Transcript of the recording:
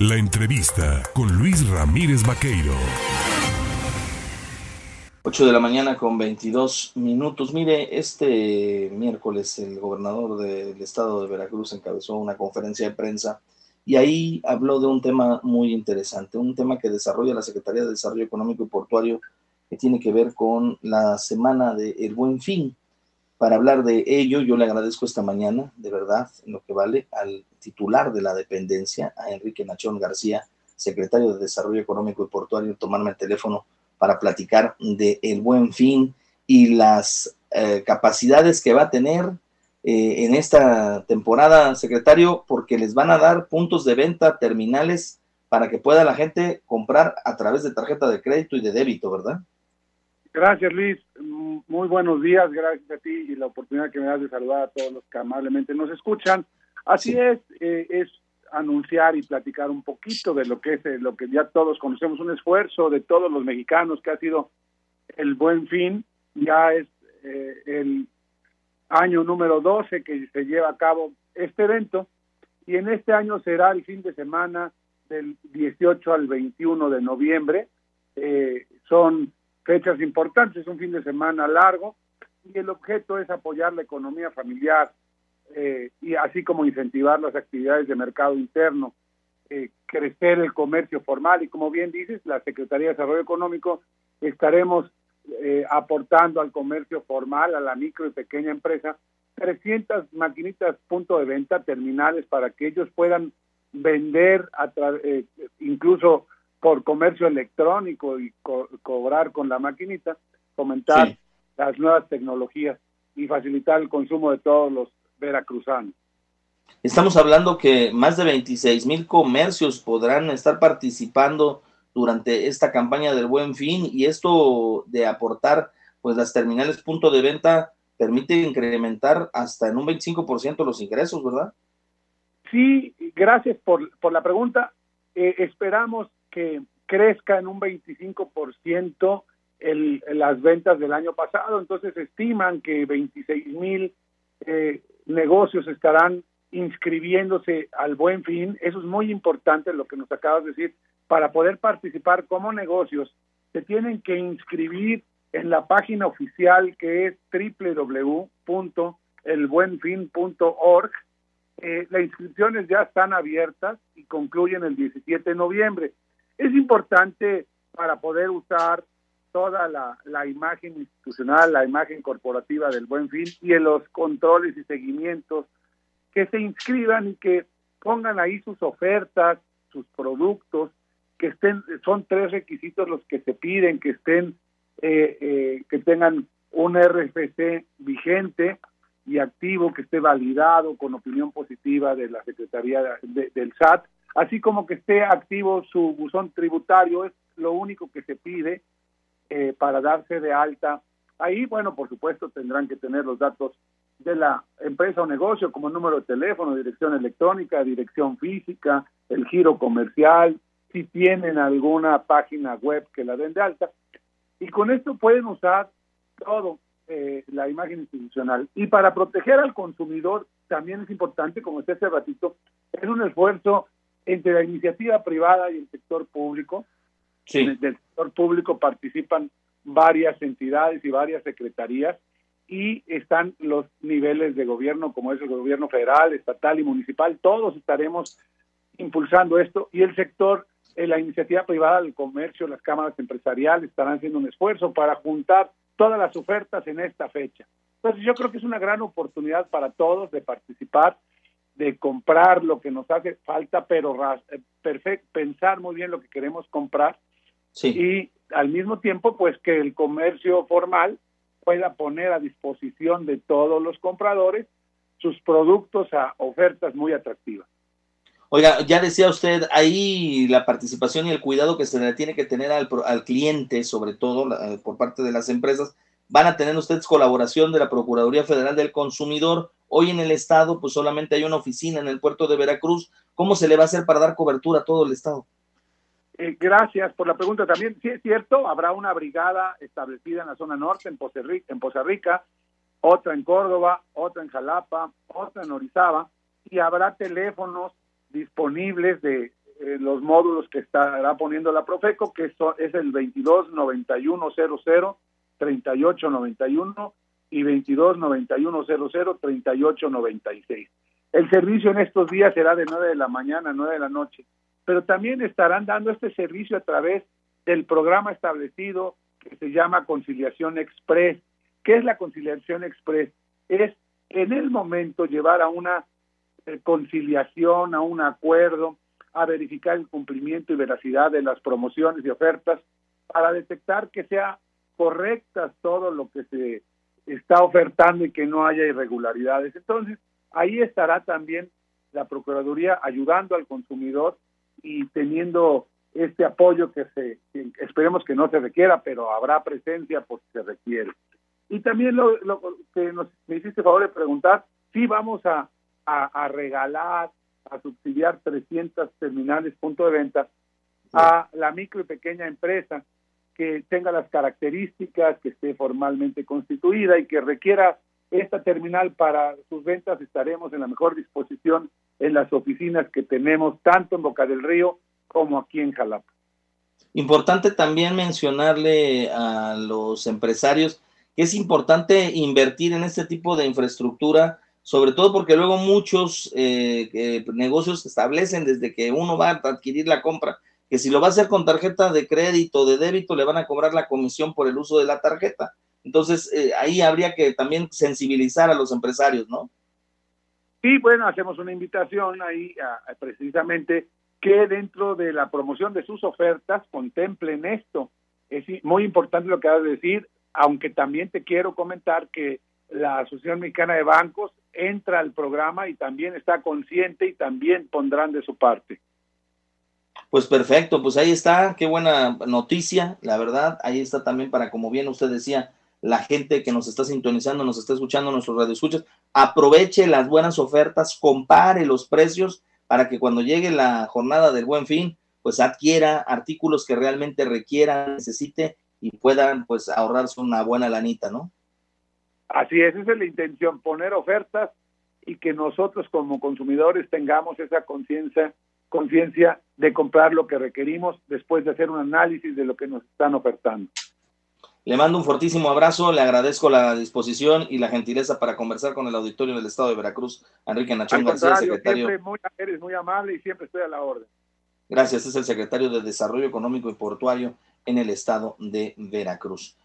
La entrevista con Luis Ramírez Vaqueiro. 8 de la mañana con 22 minutos. Mire, este miércoles el gobernador del estado de Veracruz encabezó una conferencia de prensa y ahí habló de un tema muy interesante, un tema que desarrolla la Secretaría de Desarrollo Económico y Portuario que tiene que ver con la semana del El Buen Fin. Para hablar de ello, yo le agradezco esta mañana, de verdad, en lo que vale, al titular de la dependencia, a Enrique Nachón García, secretario de Desarrollo Económico y Portuario, tomarme el teléfono para platicar de el buen fin y las eh, capacidades que va a tener eh, en esta temporada, secretario, porque les van a dar puntos de venta terminales para que pueda la gente comprar a través de tarjeta de crédito y de débito, ¿verdad? Gracias, Luis. Muy buenos días, gracias a ti y la oportunidad que me das de saludar a todos los que amablemente nos escuchan. Así es, eh, es anunciar y platicar un poquito de lo que es eh, lo que ya todos conocemos, un esfuerzo de todos los mexicanos que ha sido el buen fin, ya es eh, el año número 12 que se lleva a cabo este evento y en este año será el fin de semana del 18 al 21 de noviembre. Eh, son fechas importantes, es un fin de semana largo y el objeto es apoyar la economía familiar eh, y así como incentivar las actividades de mercado interno, eh, crecer el comercio formal y como bien dices, la Secretaría de Desarrollo Económico estaremos eh, aportando al comercio formal, a la micro y pequeña empresa, 300 maquinitas punto de venta terminales para que ellos puedan vender a incluso por comercio electrónico y cobrar con la maquinita, fomentar las nuevas tecnologías y facilitar el consumo de todos los veracruzano. Estamos hablando que más de 26 mil comercios podrán estar participando durante esta campaña del Buen Fin y esto de aportar pues las terminales punto de venta permite incrementar hasta en un 25% los ingresos, ¿verdad? Sí, gracias por, por la pregunta. Eh, esperamos que crezca en un 25% el, las ventas del año pasado, entonces estiman que 26 mil eh, negocios estarán inscribiéndose al buen fin. Eso es muy importante lo que nos acabas de decir. Para poder participar como negocios, se tienen que inscribir en la página oficial que es www.elbuenfin.org. Eh, las inscripciones ya están abiertas y concluyen el 17 de noviembre. Es importante para poder usar toda la, imagen institucional, la imagen corporativa del buen fin y en los controles y seguimientos, que se inscriban y que pongan ahí sus ofertas, sus productos, que estén, son tres requisitos los que se piden, que estén, eh, eh, que tengan un RFC vigente y activo, que esté validado con opinión positiva de la Secretaría del SAT, así como que esté activo su buzón tributario, es lo único que se pide eh, para darse de alta. Ahí, bueno, por supuesto, tendrán que tener los datos de la empresa o negocio como número de teléfono, dirección electrónica, dirección física, el giro comercial, si tienen alguna página web que la den de alta. Y con esto pueden usar todo eh, la imagen institucional. Y para proteger al consumidor también es importante, como usted hace ratito, es un esfuerzo entre la iniciativa privada y el sector público, Sí. Del sector público participan varias entidades y varias secretarías y están los niveles de gobierno como es el gobierno federal, estatal y municipal. Todos estaremos impulsando esto y el sector, eh, la iniciativa privada del comercio, las cámaras empresariales estarán haciendo un esfuerzo para juntar todas las ofertas en esta fecha. Entonces yo creo que es una gran oportunidad para todos de participar, de comprar lo que nos hace falta, pero eh, pensar muy bien lo que queremos comprar y al mismo tiempo pues que el comercio formal pueda poner a disposición de todos los compradores sus productos a ofertas muy atractivas. Oiga, ya decía usted ahí la participación y el cuidado que se le tiene que tener al, al cliente, sobre todo por parte de las empresas. Van a tener ustedes colaboración de la Procuraduría Federal del Consumidor. Hoy en el estado, pues solamente hay una oficina en el puerto de Veracruz. ¿Cómo se le va a hacer para dar cobertura a todo el estado? Eh, gracias por la pregunta también. Sí es cierto, habrá una brigada establecida en la zona norte, en Poza Rica, otra en Córdoba, otra en Jalapa, otra en Orizaba, y habrá teléfonos disponibles de los módulos que estará poniendo la Profeco, que es el 22 91 00 38 91 y 22 91 00 38 96. El servicio en estos días será de 9 de la mañana a 9 de la noche, pero también estarán dando este servicio a través del programa establecido que se llama Conciliación Express. ¿Qué es la Conciliación Express? Es en el momento llevar a una eh, conciliación, a un acuerdo, a verificar el cumplimiento y veracidad de las promociones y ofertas para detectar que sea correctas todo lo que se está ofertando y que no haya irregularidades. Entonces, ahí estará también la Procuraduría ayudando al consumidor y teniendo este apoyo que se esperemos que no se requiera, pero habrá presencia porque se requiere. Y también lo, que nos, me hiciste favor de preguntar, sí vamos a, a, regalar, a subsidiar 300 terminales punto de venta a la micro y pequeña empresa que tenga las características, que esté formalmente constituida y que requiera esta terminal para sus ventas, estaremos en la mejor disposición en las oficinas que tenemos tanto en Boca del Río como aquí en Jalapa. Importante también mencionarle a los empresarios que es importante invertir en este tipo de infraestructura, sobre todo porque luego muchos eh, eh, negocios establecen desde que uno va a adquirir la compra, que si lo va a hacer con tarjeta de crédito de débito, le van a cobrar la comisión por el uso de la tarjeta. Entonces, eh, ahí habría que también sensibilizar a los empresarios, ¿no? Sí, bueno, hacemos una invitación ahí precisamente que dentro de la promoción de sus ofertas contemplen esto. Es muy importante lo que has de decir, aunque también te quiero comentar que la Asociación Mexicana de Bancos entra al programa y también está consciente y también pondrán de su parte. Pues perfecto, pues ahí está, qué buena noticia, la verdad, ahí está también para, como bien usted decía, la gente que nos está sintonizando, nos está escuchando, nuestros radioescuchas, aproveche las buenas ofertas, compare los precios para que cuando llegue la jornada del buen fin, pues adquiera artículos que realmente requiera, necesite y puedan pues ahorrarse una buena lanita, ¿no? Así es, esa es la intención, poner ofertas y que nosotros como consumidores tengamos esa conciencia conciencia de comprar lo que requerimos después de hacer un análisis de lo que nos están ofertando. Le mando un fortísimo abrazo, le agradezco la disposición y la gentileza para conversar con el auditorio del Estado de Veracruz, Enrique Nachón García, secretario. Siempre muy, eres muy amable y siempre estoy a la orden. Gracias, es el secretario de Desarrollo Económico y Portuario en el Estado de Veracruz.